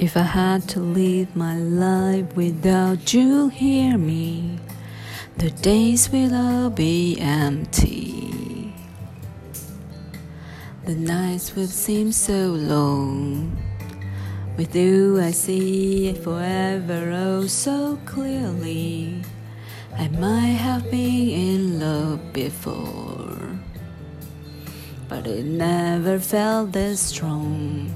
If I had to live my life without you, hear me, the days will all be empty. The nights will seem so long. With you, I see it forever oh so clearly. I might have been in love before, but it never felt this strong.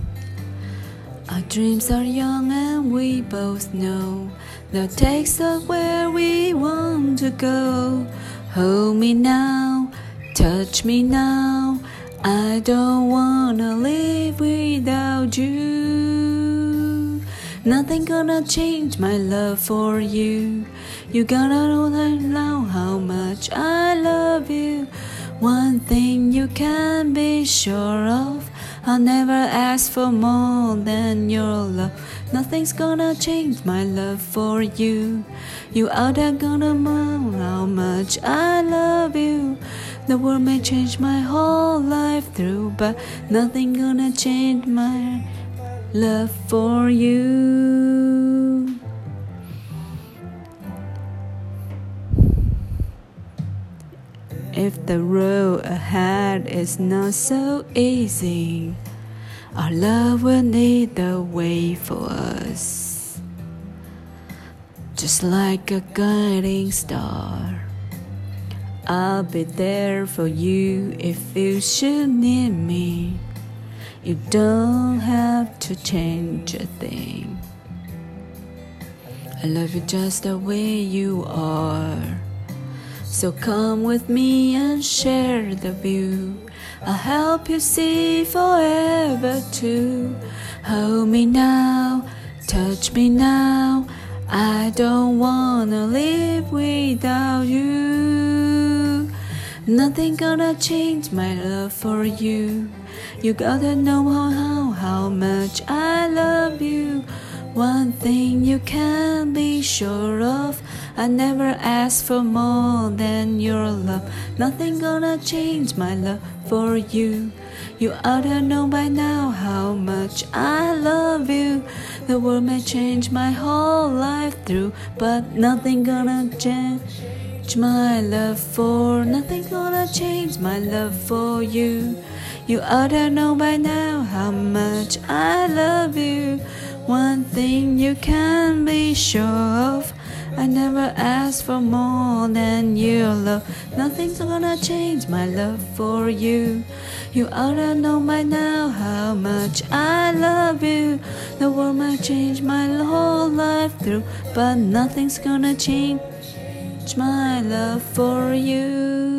Our dreams are young and we both know that takes us where we want to go. Hold me now, touch me now. I don't wanna live without you. Nothing gonna change my love for you. You gotta know how much I love you. One thing you can be sure. I'll never ask for more than your love. Nothing's gonna change my love for you. You are there gonna know how much I love you. The world may change my whole life through, but nothing gonna change my love for you. If the road ahead is not so easy, our love will lead the way for us. Just like a guiding star, I'll be there for you if you should need me. You don't have to change a thing. I love you just the way you are. So come with me and share the view. I'll help you see forever too. Hold me now, touch me now. I don't wanna live without you. Nothing gonna change my love for you. You gotta know how, how much I love you. One thing you can be sure of I never asked for more than your love. Nothing gonna change my love for you. You ought to know by now how much I love you. The world may change my whole life through, but nothing gonna change my love for. Nothing gonna change my love for you. You ought to know by now how much I love you. One thing you can be sure of. I never asked for more than your love. Nothing's gonna change my love for you. You ought to know by now how much I love you. The world might change my whole life through, but nothing's gonna change my love for you.